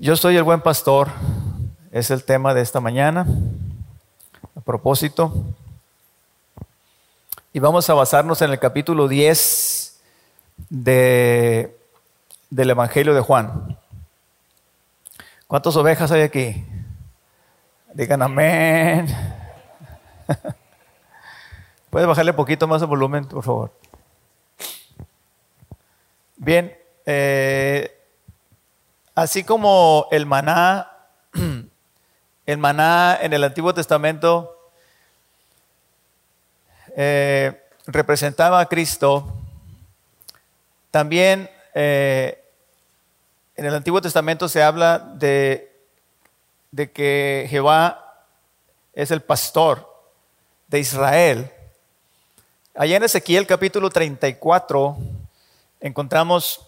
Yo soy el buen pastor, es el tema de esta mañana, a propósito. Y vamos a basarnos en el capítulo 10 de, del Evangelio de Juan. ¿Cuántas ovejas hay aquí? Digan amén. ¿Puedes bajarle un poquito más el volumen, por favor? Bien, eh, Así como el maná, el maná en el Antiguo Testamento eh, representaba a Cristo, también eh, en el Antiguo Testamento se habla de, de que Jehová es el pastor de Israel. Allá en Ezequiel capítulo 34 encontramos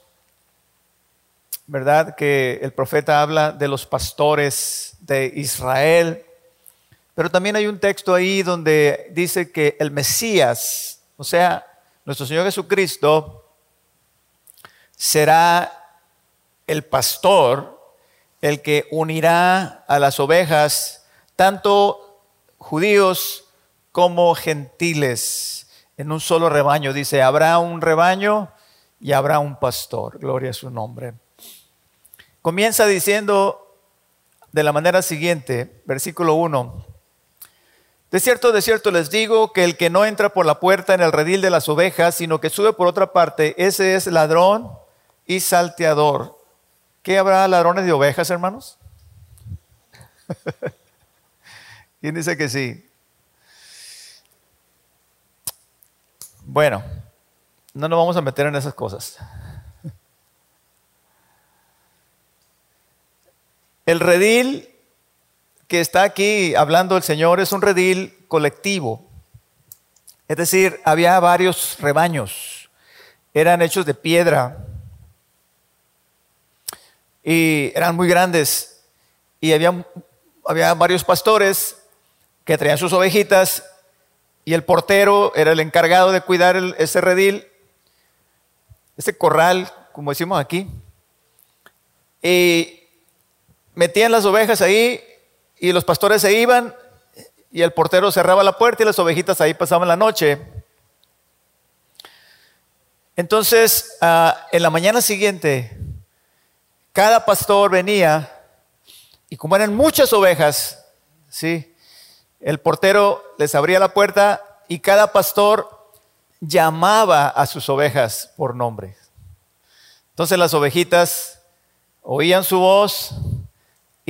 ¿verdad? Que el profeta habla de los pastores de Israel. Pero también hay un texto ahí donde dice que el Mesías, o sea, nuestro Señor Jesucristo, será el pastor, el que unirá a las ovejas, tanto judíos como gentiles, en un solo rebaño. Dice, habrá un rebaño y habrá un pastor. Gloria a su nombre. Comienza diciendo de la manera siguiente, versículo 1. De cierto, de cierto les digo que el que no entra por la puerta en el redil de las ovejas, sino que sube por otra parte, ese es ladrón y salteador. ¿Qué habrá ladrones de ovejas, hermanos? ¿Quién dice que sí? Bueno, no nos vamos a meter en esas cosas. El redil que está aquí hablando el Señor es un redil colectivo. Es decir, había varios rebaños. Eran hechos de piedra. Y eran muy grandes. Y había, había varios pastores que traían sus ovejitas. Y el portero era el encargado de cuidar ese redil, ese corral, como decimos aquí. Y metían las ovejas ahí y los pastores se iban y el portero cerraba la puerta y las ovejitas ahí pasaban la noche. Entonces, ah, en la mañana siguiente, cada pastor venía y como eran muchas ovejas, ¿sí? el portero les abría la puerta y cada pastor llamaba a sus ovejas por nombre. Entonces las ovejitas oían su voz,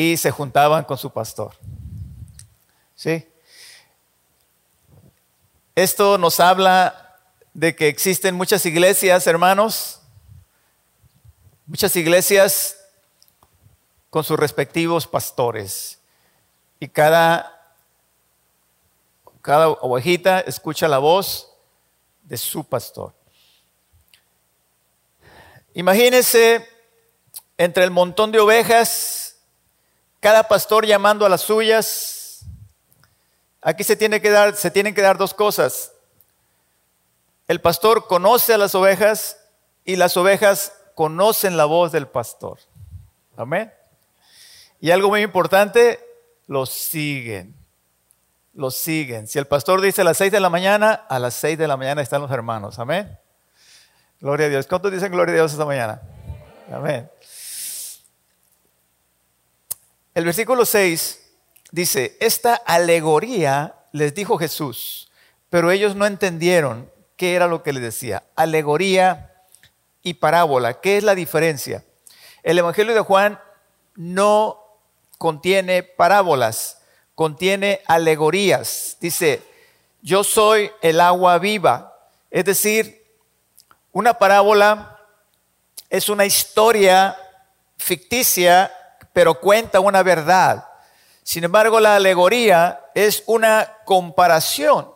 y se juntaban con su pastor. ¿Sí? Esto nos habla de que existen muchas iglesias, hermanos, muchas iglesias con sus respectivos pastores. Y cada, cada ovejita escucha la voz de su pastor. Imagínense entre el montón de ovejas cada pastor llamando a las suyas. Aquí se, tiene que dar, se tienen que dar dos cosas. El pastor conoce a las ovejas y las ovejas conocen la voz del pastor. Amén. Y algo muy importante, los siguen. Los siguen. Si el pastor dice a las seis de la mañana, a las seis de la mañana están los hermanos. Amén. Gloria a Dios. ¿Cuántos dicen gloria a Dios esta mañana? Amén. El versículo 6 dice, esta alegoría les dijo Jesús, pero ellos no entendieron qué era lo que les decía. Alegoría y parábola, ¿qué es la diferencia? El Evangelio de Juan no contiene parábolas, contiene alegorías. Dice, yo soy el agua viva. Es decir, una parábola es una historia ficticia pero cuenta una verdad. Sin embargo, la alegoría es una comparación.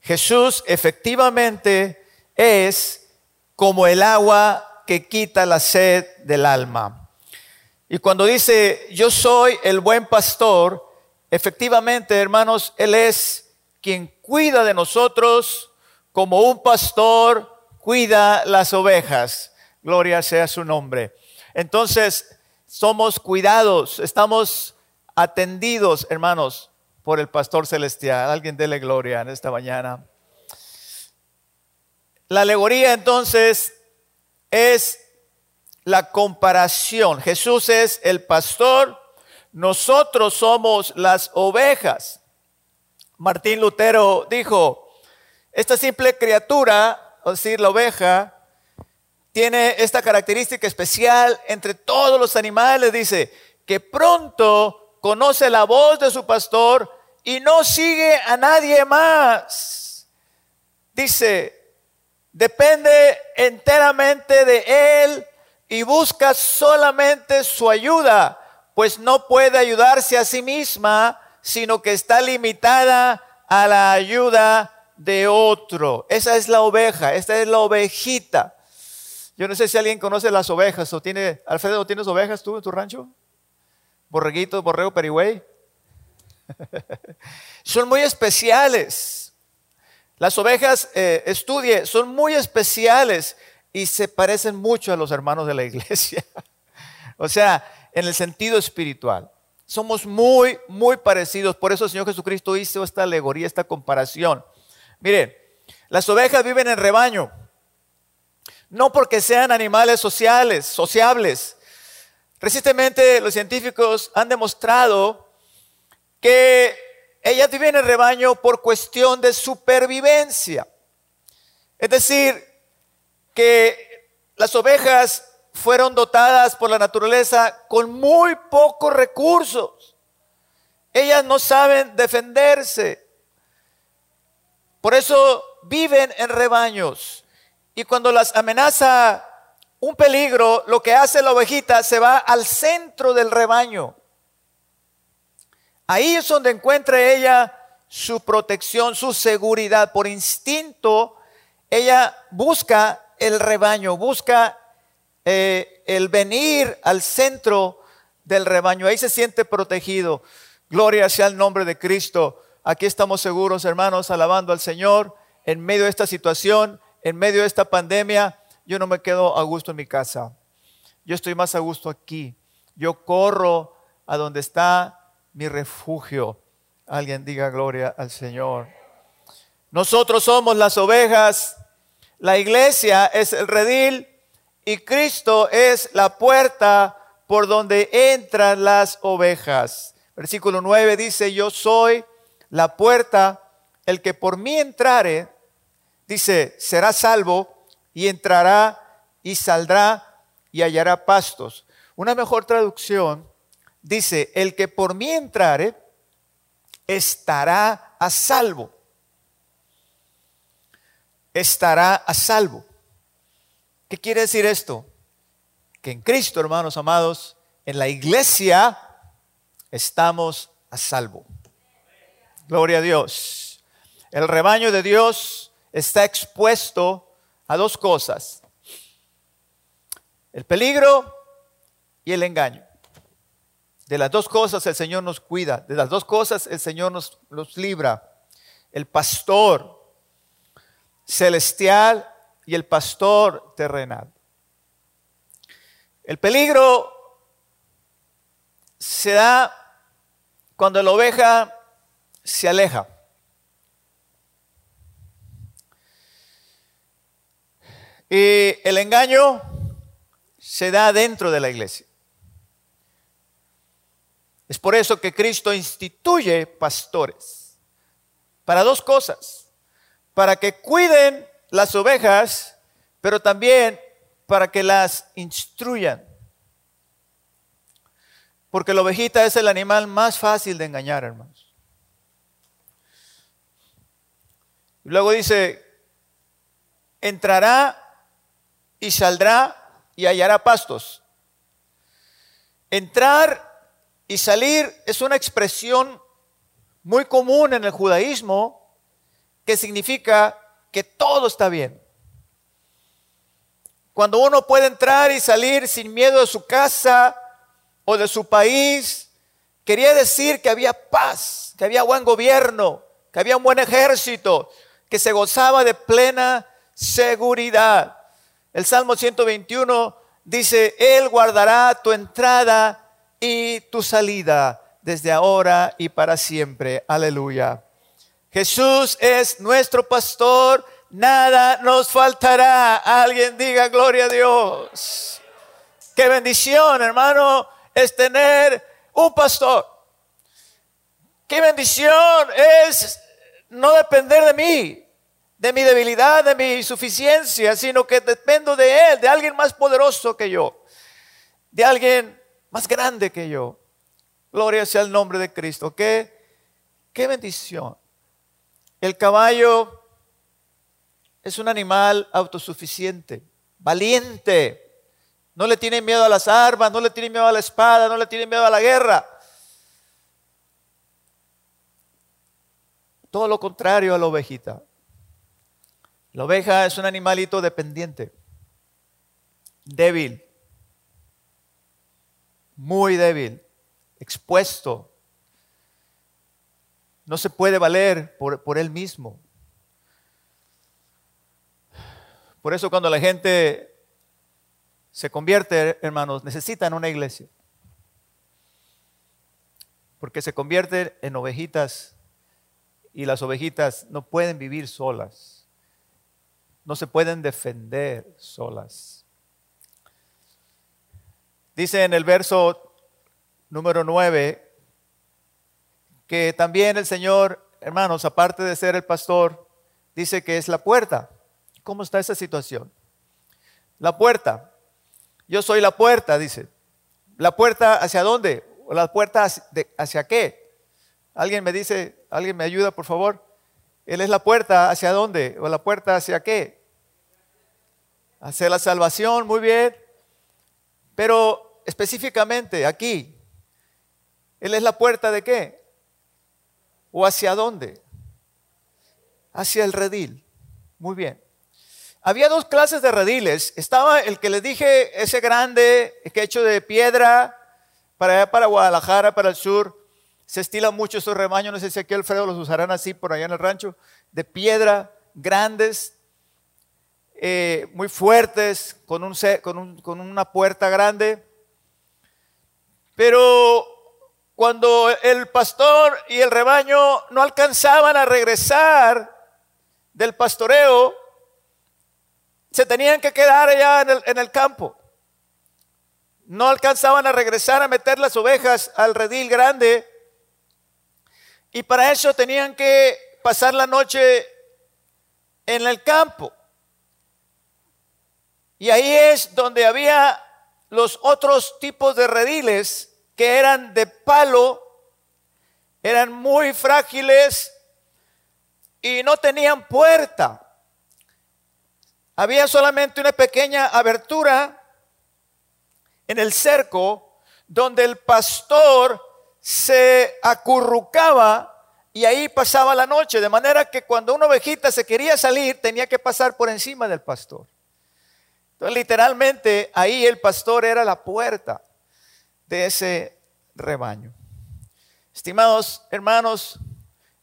Jesús efectivamente es como el agua que quita la sed del alma. Y cuando dice, yo soy el buen pastor, efectivamente, hermanos, Él es quien cuida de nosotros como un pastor cuida las ovejas. Gloria sea su nombre. Entonces, somos cuidados, estamos atendidos, hermanos, por el pastor celestial. Alguien dele gloria en esta mañana. La alegoría entonces es la comparación. Jesús es el pastor, nosotros somos las ovejas. Martín Lutero dijo, esta simple criatura, es decir, la oveja, tiene esta característica especial entre todos los animales, dice, que pronto conoce la voz de su pastor y no sigue a nadie más. Dice, depende enteramente de él y busca solamente su ayuda, pues no puede ayudarse a sí misma, sino que está limitada a la ayuda de otro. Esa es la oveja, esta es la ovejita. Yo no sé si alguien conoce las ovejas o tiene, Alfredo, ¿tienes ovejas tú en tu rancho? Borreguito, borrego, perigüey. son muy especiales. Las ovejas, eh, estudie, son muy especiales y se parecen mucho a los hermanos de la iglesia. o sea, en el sentido espiritual. Somos muy, muy parecidos. Por eso el Señor Jesucristo hizo esta alegoría, esta comparación. Miren, las ovejas viven en rebaño. No porque sean animales sociales, sociables. Recientemente los científicos han demostrado que ellas viven en rebaño por cuestión de supervivencia. Es decir, que las ovejas fueron dotadas por la naturaleza con muy pocos recursos. Ellas no saben defenderse. Por eso viven en rebaños. Y cuando las amenaza un peligro, lo que hace la ovejita se va al centro del rebaño. Ahí es donde encuentra ella su protección, su seguridad. Por instinto, ella busca el rebaño, busca eh, el venir al centro del rebaño. Ahí se siente protegido. Gloria sea el nombre de Cristo. Aquí estamos seguros, hermanos, alabando al Señor en medio de esta situación, en medio de esta pandemia. Yo no me quedo a gusto en mi casa. Yo estoy más a gusto aquí. Yo corro a donde está mi refugio. Alguien diga gloria al Señor. Nosotros somos las ovejas la iglesia es el redil y Cristo es la puerta por donde entran las ovejas. Versículo 9 dice, yo soy la puerta, el que por mí entrare, dice, será salvo y entrará y saldrá y hallará pastos. Una mejor traducción dice, el que por mí entrare, estará a salvo estará a salvo. ¿Qué quiere decir esto? Que en Cristo, hermanos amados, en la iglesia estamos a salvo. Gloria a Dios. El rebaño de Dios está expuesto a dos cosas. El peligro y el engaño. De las dos cosas el Señor nos cuida. De las dos cosas el Señor nos, libra. El pastor celestial y el pastor terrenal. El peligro se da cuando la oveja se aleja. Y el engaño se da dentro de la iglesia. Es por eso que Cristo instituye pastores para dos cosas para que cuiden las ovejas, pero también para que las instruyan. Porque la ovejita es el animal más fácil de engañar, hermanos. Luego dice, entrará y saldrá y hallará pastos. Entrar y salir es una expresión muy común en el judaísmo que significa que todo está bien. Cuando uno puede entrar y salir sin miedo de su casa o de su país, quería decir que había paz, que había buen gobierno, que había un buen ejército, que se gozaba de plena seguridad. El Salmo 121 dice, Él guardará tu entrada y tu salida desde ahora y para siempre. Aleluya. Jesús es nuestro pastor, nada nos faltará. Alguien diga gloria a Dios. Qué bendición, hermano, es tener un pastor. Qué bendición es no depender de mí, de mi debilidad, de mi insuficiencia, sino que dependo de Él, de alguien más poderoso que yo, de alguien más grande que yo. Gloria sea el nombre de Cristo. Qué, qué bendición. El caballo es un animal autosuficiente, valiente. No le tiene miedo a las armas, no le tiene miedo a la espada, no le tiene miedo a la guerra. Todo lo contrario a la ovejita. La oveja es un animalito dependiente, débil, muy débil, expuesto. No se puede valer por, por él mismo. Por eso cuando la gente se convierte, hermanos, necesitan una iglesia. Porque se convierten en ovejitas y las ovejitas no pueden vivir solas. No se pueden defender solas. Dice en el verso número 9 que también el Señor, hermanos, aparte de ser el pastor, dice que es la puerta. ¿Cómo está esa situación? La puerta. Yo soy la puerta, dice. ¿La puerta hacia dónde? ¿O la puerta hacia, qué? ¿Alguien me dice, alguien me ayuda, por favor? Él es la puerta hacia dónde? ¿O la puerta hacia qué? Hacia la salvación, muy bien. Pero específicamente aquí, Él es la puerta de qué? ¿O hacia dónde? Hacia el redil. Muy bien. Había dos clases de rediles. Estaba el que les dije, ese grande, que hecho de piedra, para allá, para Guadalajara, para el sur. Se estila mucho esos rebaños, no sé si aquí Alfredo los usarán así por allá en el rancho, de piedra, grandes, eh, muy fuertes, con, un, con, con una puerta grande. Pero cuando el pastor y el rebaño no alcanzaban a regresar del pastoreo, se tenían que quedar allá en el, campo. No alcanzaban a regresar a meter las ovejas al redil grande. Y para eso tenían que pasar la noche en el campo. Y ahí es donde había los otros tipos de rediles que eran de palo, eran muy frágiles y no tenían puerta. Había solamente una pequeña abertura en el cerco donde el pastor se acurrucaba y ahí pasaba la noche, de manera que cuando una ovejita se quería salir tenía que pasar por encima del pastor. Entonces literalmente ahí el pastor era la puerta de ese rebaño. Estimados hermanos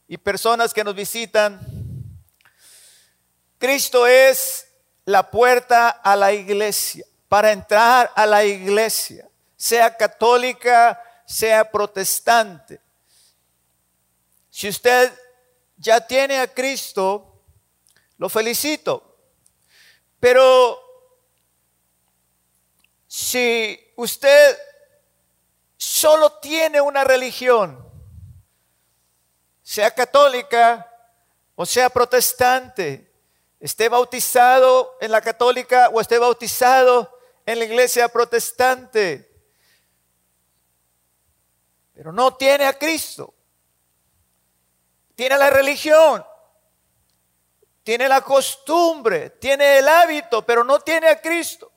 y personas que nos visitan, Cristo es la puerta a la iglesia, para entrar a la iglesia, sea católica, sea protestante. Si usted ya tiene a Cristo, lo felicito. Pero si usted solo tiene una religión, sea católica o sea protestante, esté bautizado en la católica o esté bautizado en la iglesia protestante, pero no tiene a Cristo, tiene la religión, tiene la costumbre, tiene el hábito, pero no tiene a Cristo.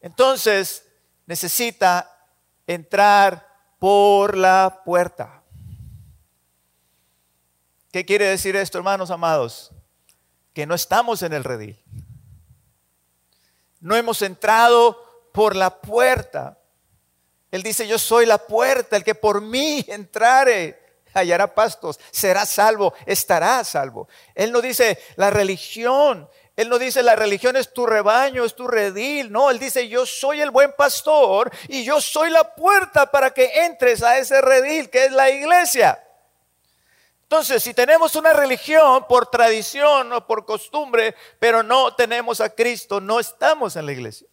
Entonces necesita entrar por la puerta. ¿Qué quiere decir esto, hermanos amados? que no estamos en el redil. No hemos entrado por la puerta. Él dice, yo soy la puerta, el que por mí entrare hallará pastos, será salvo, estará salvo. Él no dice, la religión Él no dice la religión es tu rebaño, es tu redil. No, Él dice yo soy el buen pastor y yo soy la puerta para que entres a ese redil que es la iglesia. Entonces, si tenemos una religión por tradición o por costumbre, pero no tenemos a Cristo, no estamos en la iglesia.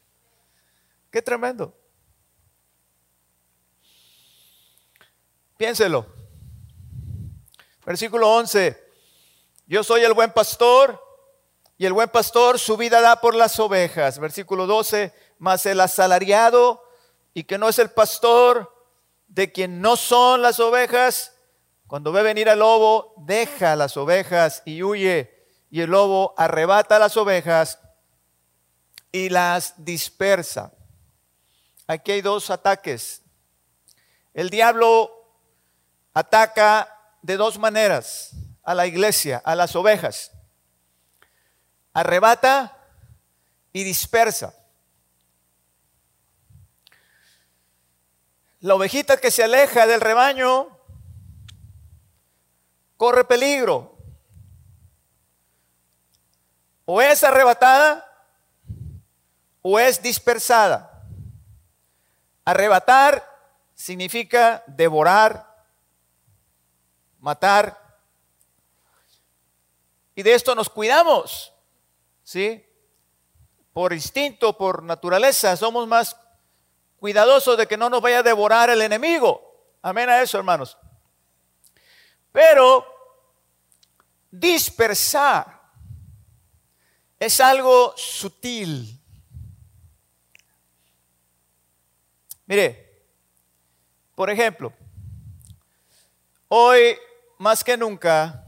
Qué tremendo. Piénselo. Versículo 11. Yo soy el buen pastor y el buen pastor su vida da por las ovejas. Versículo 12. Mas el asalariado y que no es el pastor de quien no son las ovejas, cuando ve venir al lobo, deja las ovejas y huye. Y el lobo arrebata las ovejas y las dispersa. Aquí hay dos ataques. El diablo ataca de dos maneras a la iglesia, a las ovejas. Arrebata y dispersa. La ovejita que se aleja del rebaño corre peligro. O es arrebatada o es dispersada. Arrebatar significa devorar, matar. Y de esto nos cuidamos, ¿sí? Por instinto, por naturaleza, somos más cuidadosos de que no nos vaya a devorar el enemigo. Amén a eso, hermanos. Pero dispersar es algo sutil. Mire, por ejemplo, hoy más que nunca,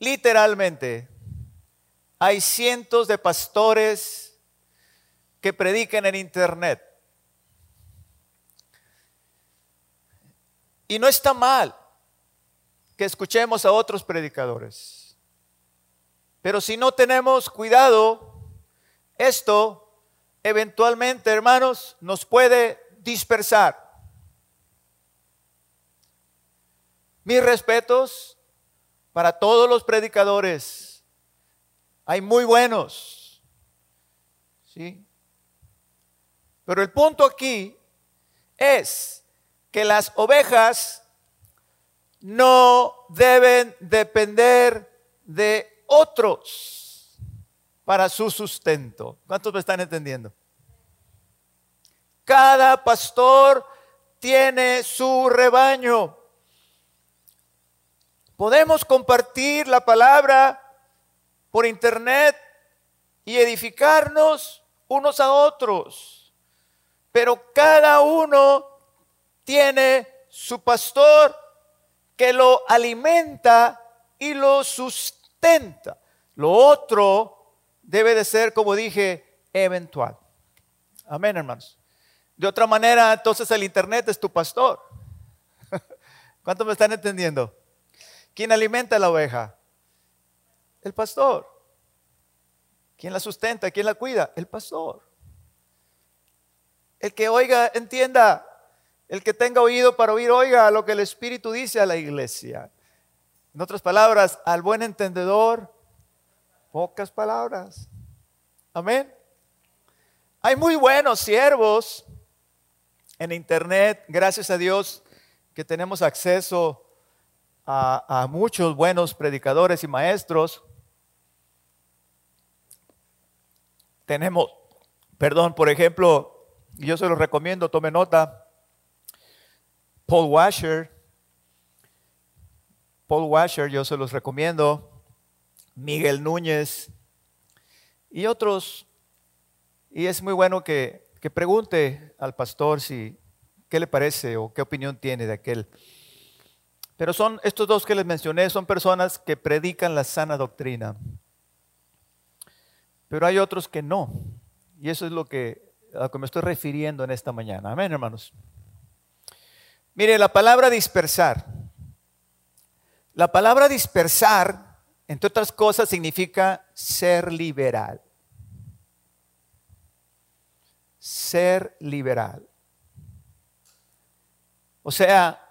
literalmente, hay cientos de pastores que predican en internet Y no está mal que escuchemos a otros predicadores. Pero si no tenemos cuidado, esto eventualmente, hermanos, nos puede dispersar. Mis respetos para todos los predicadores. Hay muy buenos. ¿Sí? Pero el punto aquí es que las ovejas no deben depender de otros para su sustento. ¿Cuántos me están entendiendo? Cada pastor tiene su rebaño. Podemos compartir la palabra por internet y edificarnos unos a otros, pero cada uno tiene su pastor que lo alimenta y lo sustenta. Lo otro debe de ser, como dije, eventual. Amén, hermanos. De otra manera, entonces el Internet es tu pastor. ¿Cuántos me están entendiendo? ¿Quién alimenta a la oveja? El pastor. ¿Quién la sustenta? ¿Quién la cuida? El pastor. El que oiga, entienda, el que tenga oído para oír, oiga lo que el Espíritu dice a la iglesia. En otras palabras, al buen entendedor, pocas palabras. Amén. Hay muy buenos siervos en internet, gracias a Dios que tenemos acceso a, muchos buenos predicadores y maestros. Tenemos, perdón, por ejemplo, yo se los recomiendo, tome nota, Paul Washer. Paul Washer, yo se los recomiendo. Miguel Núñez y otros. Y es muy bueno que, que pregunte al pastor si qué le parece o qué opinión tiene de aquel. Pero son estos dos que les mencioné, son personas que predican la sana doctrina. Pero hay otros que no. Y eso es lo que, a lo que me estoy refiriendo en esta mañana. Amén, hermanos. Mire, la palabra dispersar. La palabra dispersar, entre otras cosas, significa ser liberal. Ser liberal. O sea,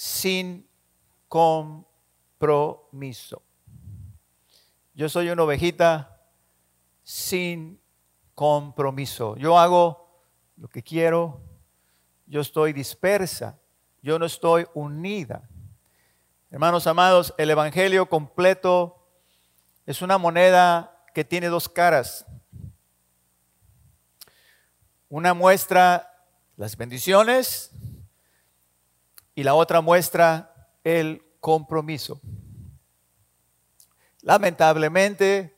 sin compromiso. yo soy una ovejita sin compromiso. Yo hago lo que quiero, yo estoy dispersa, yo no estoy unida. Hermanos amados, el Evangelio completo es una moneda que tiene dos caras. Una muestra las bendiciones y la otra muestra el compromiso. Lamentablemente,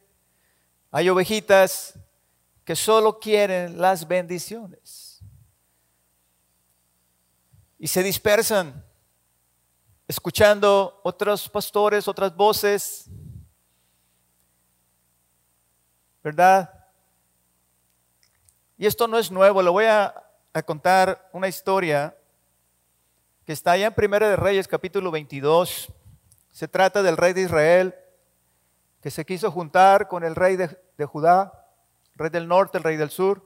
hay ovejitas que solo quieren las bendiciones y se dispersan escuchando otros pastores, otras voces, ¿verdad? Y esto no es nuevo, le voy a, a contar una historia que está allá en Primera de Reyes capítulo 22. Se trata del rey de Israel que se quiso juntar con el rey de, Judá, rey del norte, el rey del sur,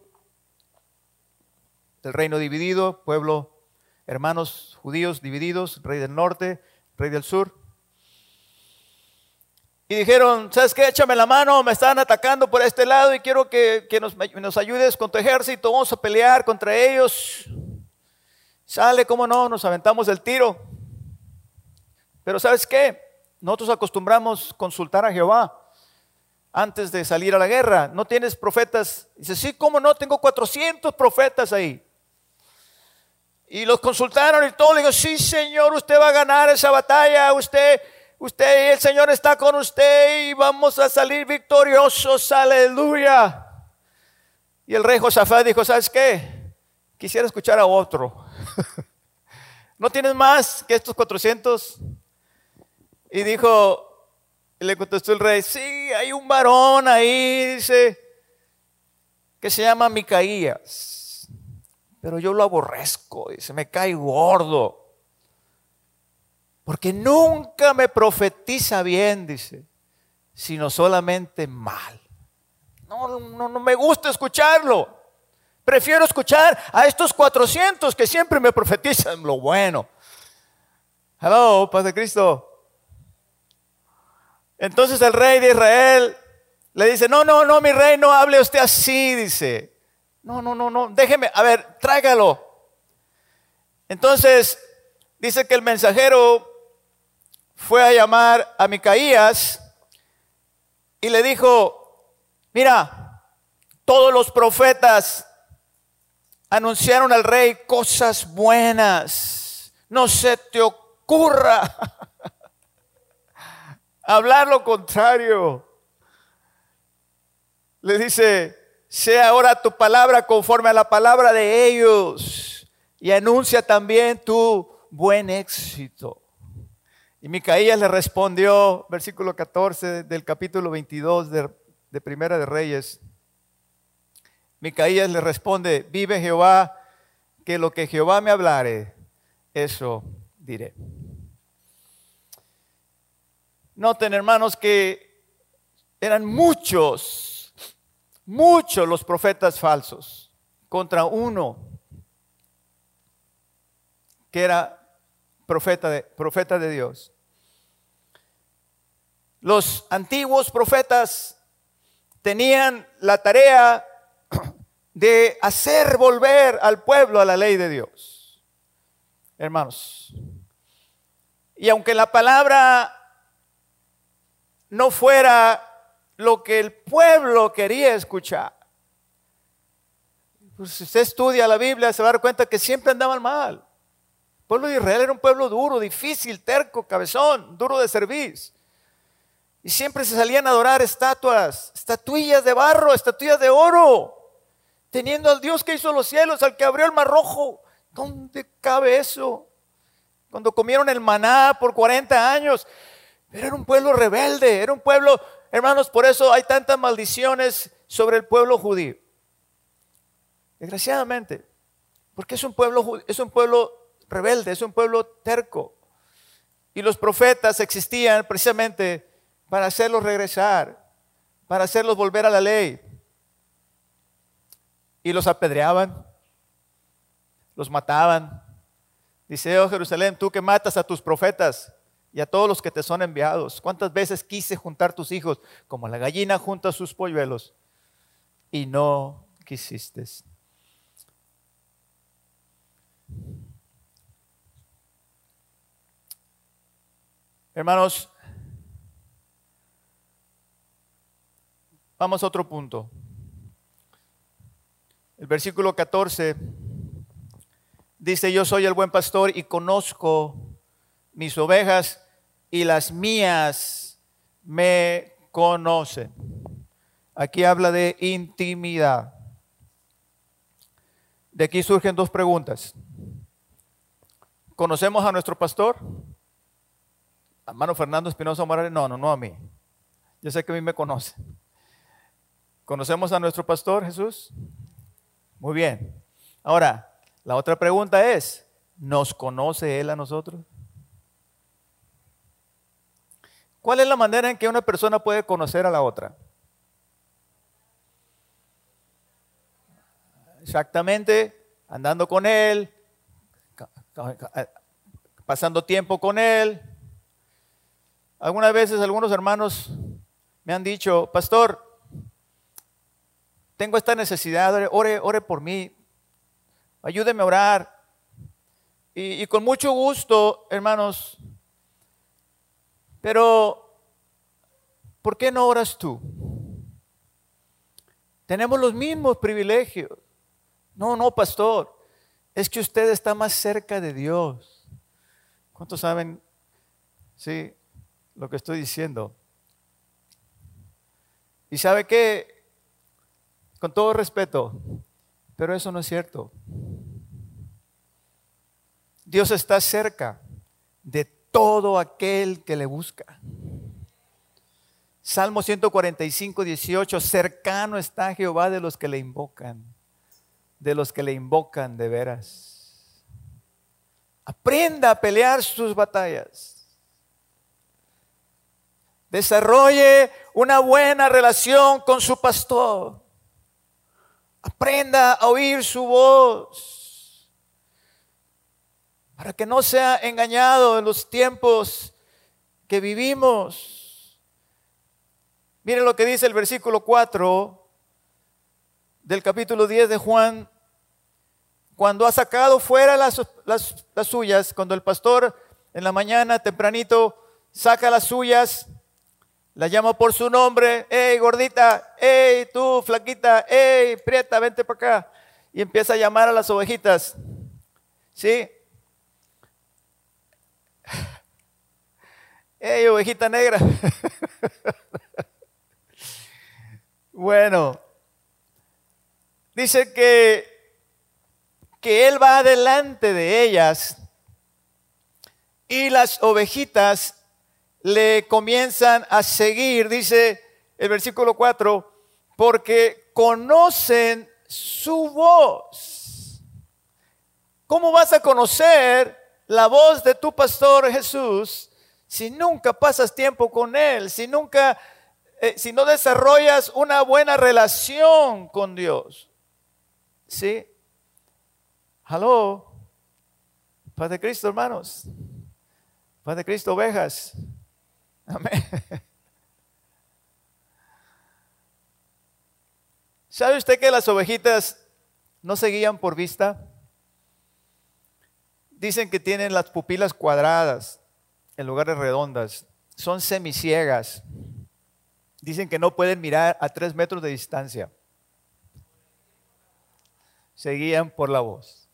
el reino dividido, pueblo, hermanos judíos divididos, rey del norte, rey del sur. Y dijeron, ¿sabes qué? Échame la mano, me están atacando por este lado y quiero que, que nos, nos, ayudes con tu ejército, vamos a pelear contra ellos. Sale, cómo no, nos aventamos el tiro. Pero ¿sabes qué? Nosotros acostumbramos consultar a Jehová antes de salir a la guerra. ¿No tienes profetas? Dice, sí, ¿cómo no? Tengo 400 profetas ahí. Y los consultaron y todo le digo, sí, Señor, usted va a ganar esa batalla, usted, usted, el Señor está con usted y vamos a salir victoriosos, aleluya. Y el rey Josafat dijo, ¿sabes qué? Quisiera escuchar a otro. ¿No tienes más que estos 400? Y dijo, le contestó el rey, sí, hay un varón ahí, dice, que se llama Micaías, pero yo lo aborrezco, dice, me cae gordo, porque nunca me profetiza bien, dice, sino solamente mal. No, no, no me gusta escucharlo. Prefiero escuchar a estos 400 que siempre me profetizan lo bueno. Hello, Paz de Cristo. Entonces el rey de Israel le dice, no, no, no, mi rey, no hable usted así, dice. No, no, no, no, déjeme, a ver, tráigalo. Entonces dice que el mensajero fue a llamar a Micaías y le dijo, mira, todos los profetas anunciaron al rey cosas buenas, no se te ocurra hablar lo contrario. Le dice, sea ahora tu palabra conforme a la palabra de ellos y anuncia también tu buen éxito. Y Micaías le respondió, versículo 14 del capítulo 22 de, de Primera de Reyes. Micaías le responde, vive Jehová, que lo que Jehová me hablare, eso diré. Noten, hermanos, que eran muchos, muchos los profetas falsos contra uno que era profeta de, profeta de Dios. Los antiguos profetas tenían la tarea de hacer volver al pueblo a la ley de Dios. Hermanos, y aunque la palabra no fuera lo que el pueblo quería escuchar. Pues si usted estudia la Biblia se va a dar cuenta que siempre andaban mal. El pueblo de Israel era un pueblo duro, difícil, terco, cabezón, duro de servir. Y siempre se salían a adorar estatuas, estatuillas de barro, estatuillas de oro, teniendo al Dios que hizo los cielos, al que abrió el mar rojo. ¿Dónde cabe eso? Cuando comieron el maná por 40 años, era un pueblo rebelde, era un pueblo, hermanos, por eso hay tantas maldiciones sobre el pueblo judío. Desgraciadamente, porque es un pueblo, es un pueblo rebelde, es un pueblo terco. Y los profetas existían precisamente para hacerlos regresar, para hacerlos volver a la ley. Y los apedreaban, los mataban. Dice, oh Jerusalén, tú que matas a tus profetas, y a todos los que te son enviados. ¿Cuántas veces quise juntar tus hijos como la gallina junta sus polluelos y no quisiste? Hermanos, vamos a otro punto. El versículo 14 dice, yo soy el buen pastor y conozco mis ovejas y las mías me conocen. Aquí habla de intimidad. De aquí surgen dos preguntas. ¿Conocemos a nuestro pastor? Hermano Fernando Espinosa Morales, no, no, no a mí. Yo sé que a mí me conoce. ¿Conocemos a nuestro pastor Jesús? Muy bien. Ahora, la otra pregunta es, ¿nos conoce Él a nosotros? ¿Cuál es la manera en que una persona puede conocer a la otra? Exactamente, andando con él, pasando tiempo con él. Algunas veces algunos hermanos me han dicho, pastor, tengo esta necesidad, ore, ore por mí, ayúdeme a orar. Y, con mucho gusto, hermanos, pero, ¿por qué no oras tú? Tenemos los mismos privilegios. No, no, pastor. Es que usted está más cerca de Dios. ¿Cuántos saben? Sí, lo que estoy diciendo. Y sabe que, con todo respeto, pero eso no es cierto. Dios está cerca de todo aquel que le busca. Salmo 145, 18, cercano está Jehová de los que le invocan, de los que le invocan de veras. Aprenda a pelear sus batallas. Desarrolle una buena relación con su pastor. Aprenda a oír su voz para que no sea engañado en los tiempos que vivimos. Miren lo que dice el versículo 4 del capítulo 10 de Juan. Cuando ha sacado fuera las, las suyas, cuando el pastor en la mañana tempranito saca las suyas, la llama por su nombre, hey gordita, hey tú flaquita, hey prieta, vente para acá. Y empieza a llamar a las ovejitas. ¿Sí? ¡Ey, ovejita negra! bueno, dice que, que Él va adelante de ellas y las ovejitas le comienzan a seguir, dice el versículo 4, porque conocen su voz. ¿Cómo vas a conocer la voz de tu pastor Jesús si nunca pasas tiempo con Él, si nunca, eh, si no desarrollas una buena relación con Dios? ¿Sí? Aló, Padre Cristo, hermanos. Padre Cristo, ovejas. Amén. ¿Sabe usted que las ovejitas no se guían por vista? Dicen que tienen las pupilas cuadradas en lugares redondas. Son semiciegas. Dicen que no pueden mirar a tres metros de distancia. Se guían por la voz.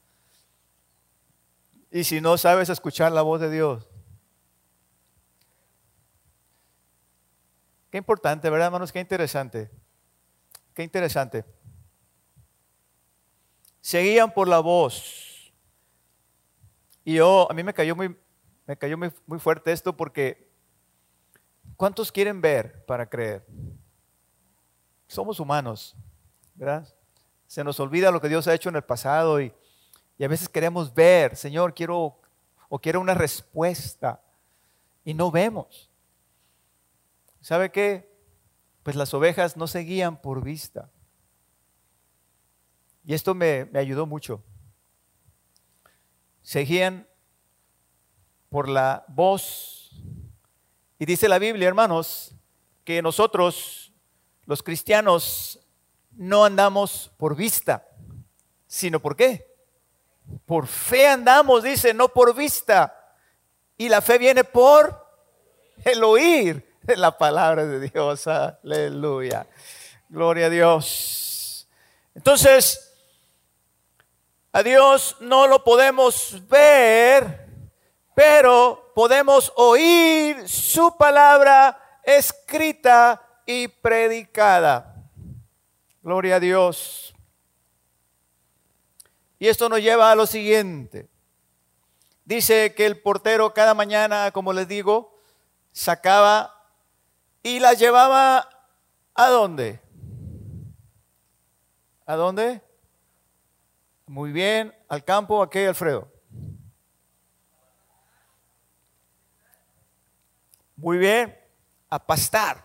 Y si no sabes escuchar la voz de Dios. Qué importante, ¿verdad, hermanos? Qué interesante. Qué interesante. Se guían por la voz. Y yo, a mí me cayó muy, me cayó muy, muy fuerte esto porque ¿cuántos quieren ver para creer? Somos humanos, ¿verdad? Se nos olvida lo que Dios ha hecho en el pasado y, y a veces queremos ver, Señor, quiero o quiero una respuesta y no vemos. ¿Sabe qué? Pues las ovejas no se guían por vista. Y esto me, me ayudó mucho seguían por la voz Y dice la Biblia, hermanos, que nosotros, los cristianos, no andamos por vista, sino por qué? Por fe andamos, dice, no por vista. Y la fe viene por el oír de la palabra de Dios. Aleluya. Gloria a Dios. Entonces, a Dios no lo podemos ver, pero podemos oír su palabra escrita y predicada. Gloria a Dios. Y esto nos lleva a lo siguiente. Dice que el portero cada mañana, como les digo, sacaba y la llevaba a dónde? ¿A dónde? Muy bien, al campo, ¿a qué, Alfredo? Muy bien, a pastar.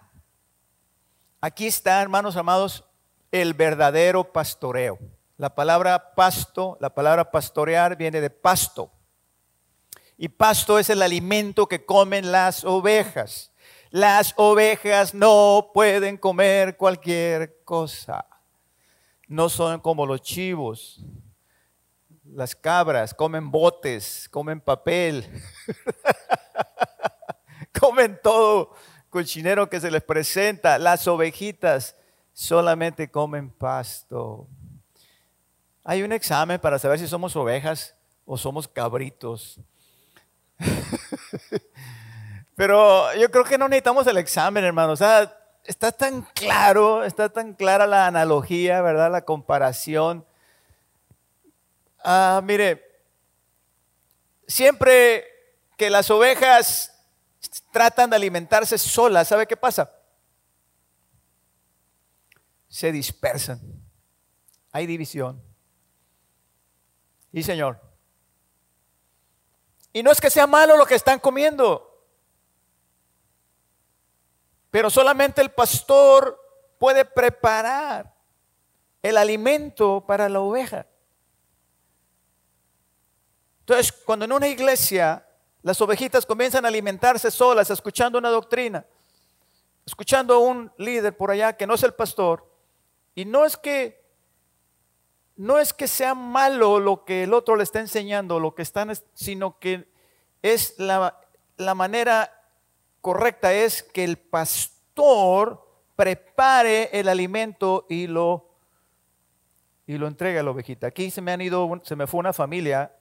Aquí está, hermanos amados, el verdadero pastoreo. La palabra pasto, la palabra pastorear viene de pasto. Y pasto es el alimento que comen las ovejas. Las ovejas no pueden comer cualquier cosa. No son como los chivos. Las cabras comen botes, comen papel, comen todo cochinero que se les presenta. Las ovejitas solamente comen pasto. Hay un examen para saber si somos ovejas o somos cabritos. Pero yo creo que no necesitamos el examen, hermano. O sea, está tan claro, está tan clara la analogía, ¿verdad? La comparación. Ah, mire, siempre que las ovejas tratan de alimentarse solas, ¿sabe qué pasa? Se dispersan. Hay división. Y Señor. Y no es que sea malo lo que están comiendo. Pero solamente el pastor puede preparar el alimento para la oveja. Entonces, cuando en una iglesia las ovejitas comienzan a alimentarse solas, escuchando una doctrina, escuchando a un líder por allá que no es el pastor, y no es que no es que sea malo lo que el otro le está enseñando, lo que están, sino que es la, la manera correcta es que el pastor prepare el alimento y lo, y lo entregue a la ovejita. Aquí se me han ido, se me fue una familia,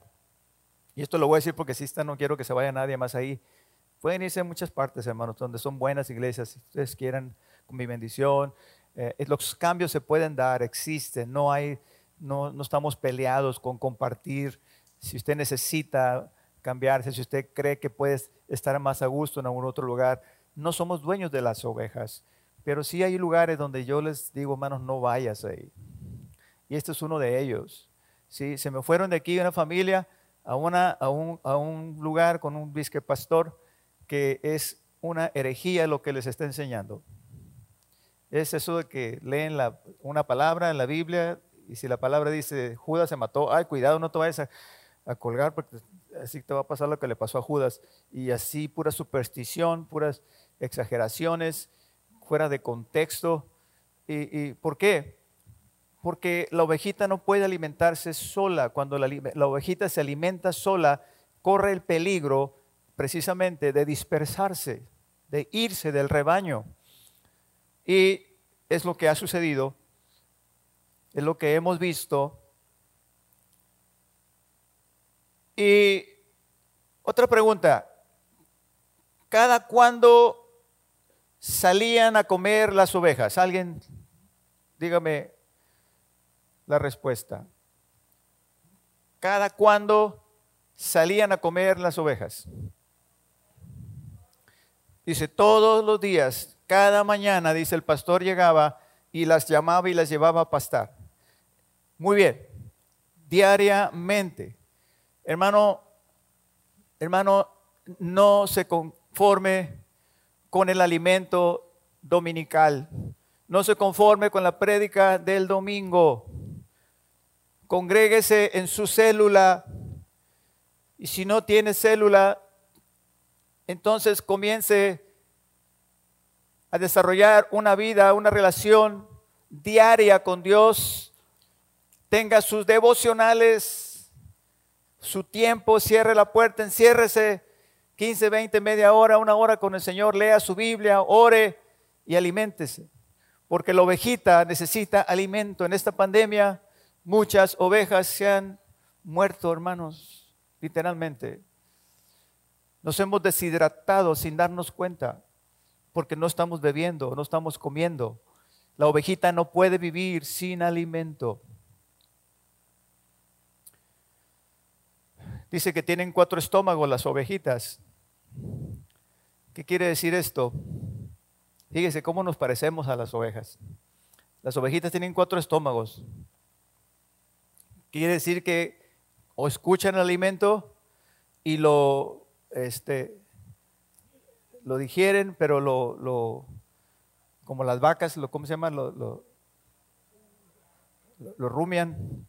y esto lo voy a decir porque si está, no quiero que se vaya nadie más ahí. Pueden irse a muchas partes, hermanos, donde son buenas iglesias, si ustedes quieran, con mi bendición. Eh, los cambios se pueden dar, existen, no hay, no, no estamos peleados con compartir. Si usted necesita cambiarse, si usted cree que puede estar más a gusto en algún otro lugar. No somos dueños de las ovejas, pero sí hay lugares donde yo les digo, hermanos, no vayas ahí. Y este es uno de ellos. ¿sí? Se me fueron de aquí una familia a, una, a, un, a un lugar con un bisque pastor que es una herejía lo que les está enseñando. Es eso de que leen la, una palabra en la Biblia y si la palabra dice Judas se mató, ay, cuidado, no te vayas a, a colgar porque así te va a pasar lo que le pasó a Judas. Y así pura superstición, puras exageraciones, fuera de contexto. ¿Y, por qué? Porque la ovejita no puede alimentarse sola. Cuando la, la ovejita se alimenta sola, corre el peligro precisamente de dispersarse, de irse del rebaño. Y es lo que ha sucedido, es lo que hemos visto Y otra pregunta, ¿cada cuándo salían a comer las ovejas? Alguien, dígame la respuesta. ¿Cada cuándo salían a comer las ovejas? Dice, todos los días, cada mañana, dice el pastor llegaba y las llamaba y las llevaba a pastar. Muy bien, diariamente. Hermano, hermano, no se conforme con el alimento dominical. No se conforme con la prédica del domingo. Congréguese en su célula. Y si no tiene célula, entonces comience a desarrollar una vida, una relación diaria con Dios, tenga sus devocionales, su tiempo, cierre la puerta, enciérrese 15, 20, media hora, una hora con el Señor, lea su Biblia, ore y aliméntese. Porque la ovejita necesita alimento. En esta pandemia muchas ovejas se han muerto, hermanos, literalmente. Nos hemos deshidratado sin darnos cuenta porque no estamos bebiendo, no estamos comiendo. La ovejita no puede vivir sin alimento. Dice que tienen cuatro estómagos las ovejitas. ¿Qué quiere decir esto? Fíjese cómo nos parecemos a las ovejas. Las ovejitas tienen cuatro estómagos. Quiere decir que o escuchan el alimento y lo, este, lo digieren, pero lo, lo, como las vacas, lo, ¿cómo se llama? Lo, lo, lo rumian.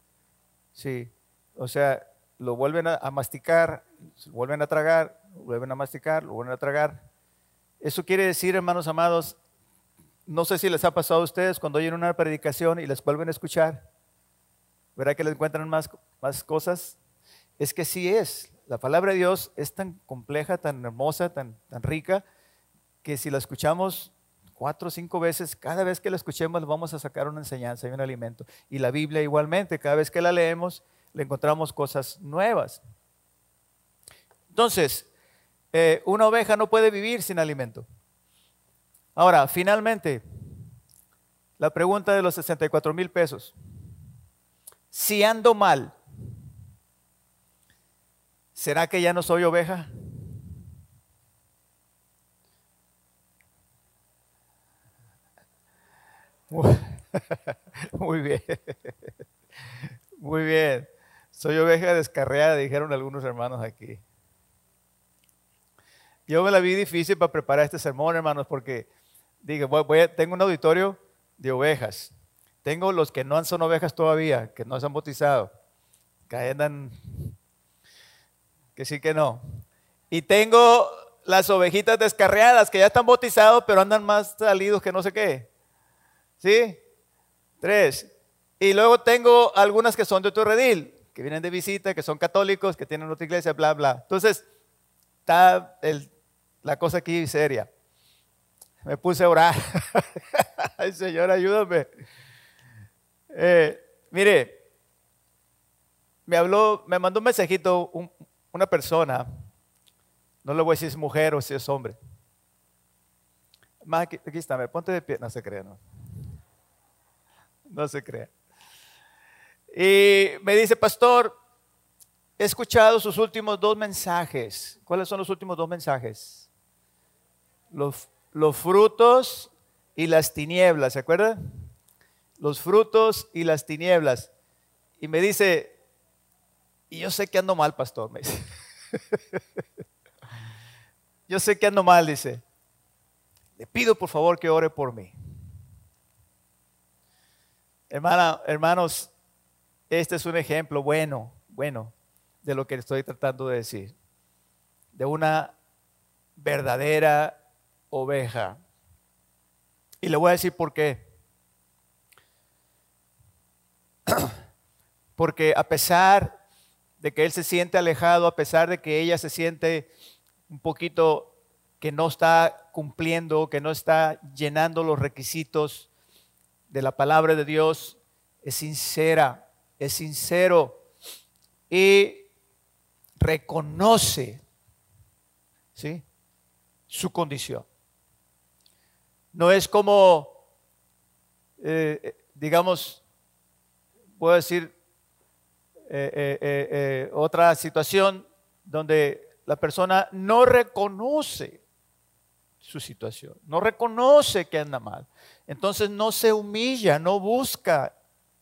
Sí, o sea, lo vuelven a, masticar, vuelven a tragar, vuelven a masticar, lo vuelven a tragar. Eso quiere decir, hermanos amados, no sé si les ha pasado a ustedes cuando oyen una predicación y les vuelven a escuchar, ¿verdad que les encuentran más, más cosas? Es que sí es. La palabra de Dios es tan compleja, tan hermosa, tan, tan rica, que si la escuchamos cuatro o cinco veces, cada vez que la escuchemos vamos a sacar una enseñanza y un alimento. Y la Biblia igualmente, cada vez que la leemos, le encontramos cosas nuevas. Entonces, eh, una oveja no puede vivir sin alimento. Ahora, finalmente, la pregunta de los 64 mil pesos. Si ando mal, ¿será que ya no soy oveja? Muy bien. Muy bien. Soy oveja descarriada, dijeron algunos hermanos aquí. Yo me la vi difícil para preparar este sermón, hermanos, porque digo, voy, tengo un auditorio de ovejas. Tengo los que no son ovejas todavía, que no se han bautizado, que andan, que sí que no. Y tengo las ovejitas descarriadas que ya están bautizados, pero andan más salidos que no sé qué. ¿Sí? Tres. Y luego tengo algunas que son de otro redil que vienen de visita, que son católicos, que tienen otra iglesia, bla, bla. Entonces, está la cosa aquí seria. Me puse a orar. Ay, Señor, ayúdame. Eh, mire, me habló, me mandó un mensajito una persona, no le voy a decir si es mujer o si es hombre. aquí, aquí está, me ponte de pie, no se crea, no. No se crea. Y me dice, pastor, he escuchado sus últimos dos mensajes. ¿Cuáles son los últimos dos mensajes? Los, frutos y las tinieblas, ¿se acuerdan? Los frutos y las tinieblas. Y me dice, y yo sé que ando mal, pastor, me dice. yo sé que ando mal, dice. Le pido por favor que ore por mí. Hermana, hermanos, este es un ejemplo bueno, bueno, de lo que estoy tratando de decir. De una verdadera oveja. Y le voy a decir por qué. Porque a pesar de que él se siente alejado, a pesar de que ella se siente un poquito que no está cumpliendo, que no está llenando los requisitos de la palabra de Dios, es sincera es sincero y reconoce ¿sí? su condición. No es como, eh, eh, digamos, puedo decir, eh, otra situación donde la persona no reconoce su situación, no reconoce que anda mal. Entonces no se humilla, no busca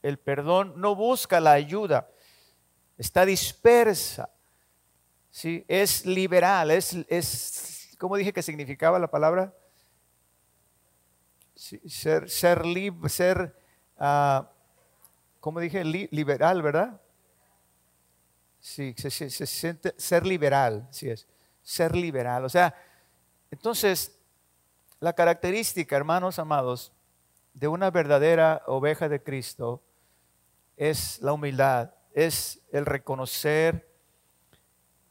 el perdón, no busca la ayuda, está dispersa, ¿sí? es liberal, es, es ¿cómo dije que significaba la palabra? ser, ser, ser uh, ¿cómo dije? liberal, ¿verdad? Sí, se, se, siente ser liberal, sí es, ser liberal. O sea, entonces, La característica, hermanos amados, de una verdadera oveja de Cristo es la humildad, es el reconocer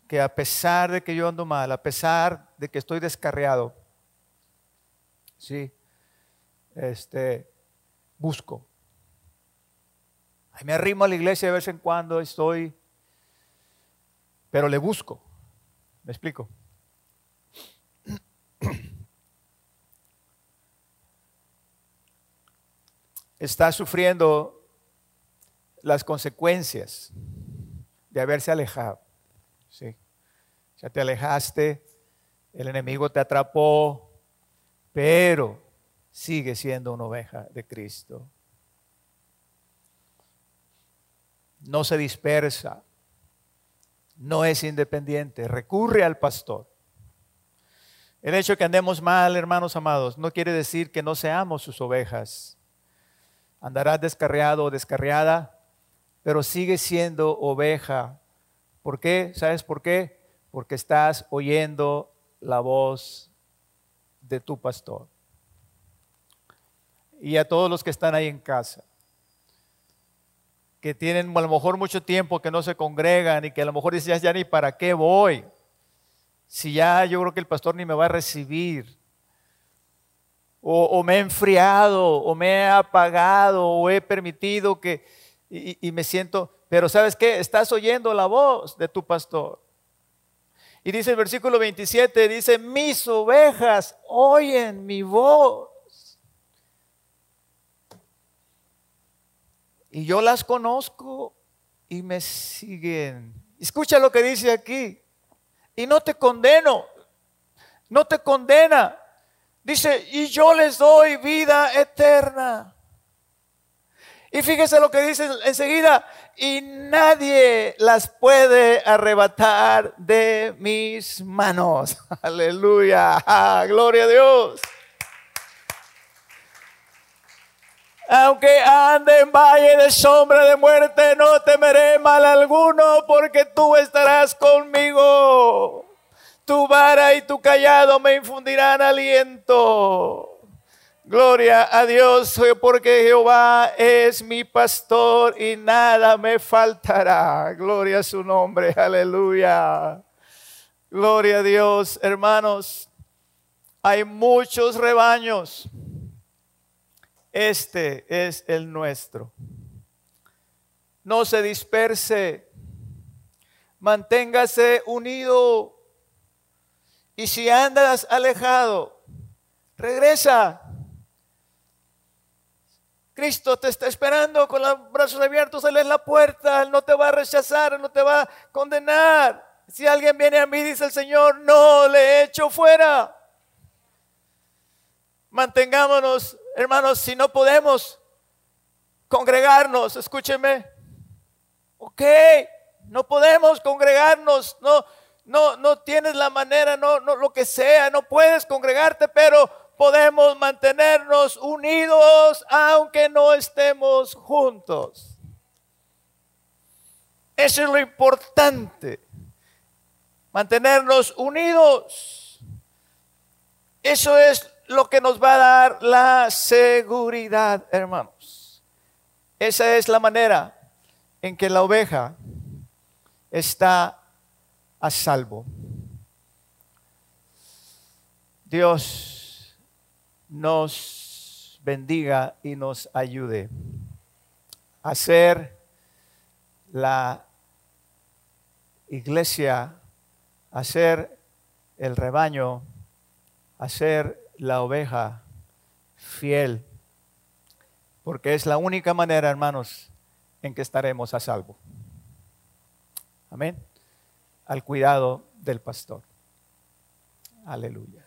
que a pesar de que yo ando mal, a pesar de que estoy descarriado, sí, este, busco. Ahí me arrimo a la iglesia de vez en cuando, estoy, pero le busco. ¿Me explico? Está sufriendo las consecuencias de haberse alejado. ¿sí? Ya te alejaste, el enemigo te atrapó, pero sigue siendo una oveja de Cristo. No se dispersa, no es independiente, recurre al pastor. El hecho de que andemos mal, hermanos amados, no quiere decir que no seamos sus ovejas. Andarás descarriado o descarriada, pero sigue siendo oveja. ¿Por qué? ¿Sabes por qué? Porque estás oyendo la voz de tu pastor. Y a todos los que están ahí en casa, que tienen a lo mejor mucho tiempo que no se congregan y que a lo mejor dicen, ya ni para qué voy. Si ya yo creo que el pastor ni me va a recibir. O, me he enfriado, o me he apagado, o he permitido que, y, me siento, pero ¿sabes qué? Estás oyendo la voz de tu pastor. Y dice el versículo 27, dice, mis ovejas oyen mi voz. Y yo las conozco y me siguen. Escucha lo que dice aquí. Y no te condeno, no te condena. Dice, y yo les doy vida eterna. Y fíjese lo que dice enseguida, y nadie las puede arrebatar de mis manos. Aleluya, gloria a Dios. Aunque ande en valle de sombra de muerte, no temeré mal alguno, porque tú estarás conmigo. Tu vara y tu callado me infundirán aliento. Gloria a Dios, porque Jehová es mi pastor y nada me faltará. Gloria a su nombre, aleluya. Gloria a Dios, hermanos. Hay muchos rebaños. Este es el nuestro. No se disperse. Manténgase unido. Y si andas alejado, regresa Cristo te está esperando con los brazos abiertos, Él la puerta, Él no te va a rechazar, Él no te va a condenar. Si alguien viene a mí, dice el Señor, no le echo fuera. Mantengámonos, hermanos, si no podemos congregarnos, escúcheme. Ok, no podemos congregarnos, no, no, no tienes la manera, no, no, lo que sea, no puedes congregarte, pero podemos mantenernos unidos aunque no estemos juntos. Eso es lo importante. Mantenernos unidos. Eso es lo que nos va a dar la seguridad, hermanos. Esa es la manera en que la oveja está a salvo. Dios nos bendiga y nos ayude a ser la iglesia, a ser el rebaño, a ser la oveja fiel, porque es la única manera, hermanos, en que estaremos a salvo. Amén. Al cuidado del pastor. Aleluya.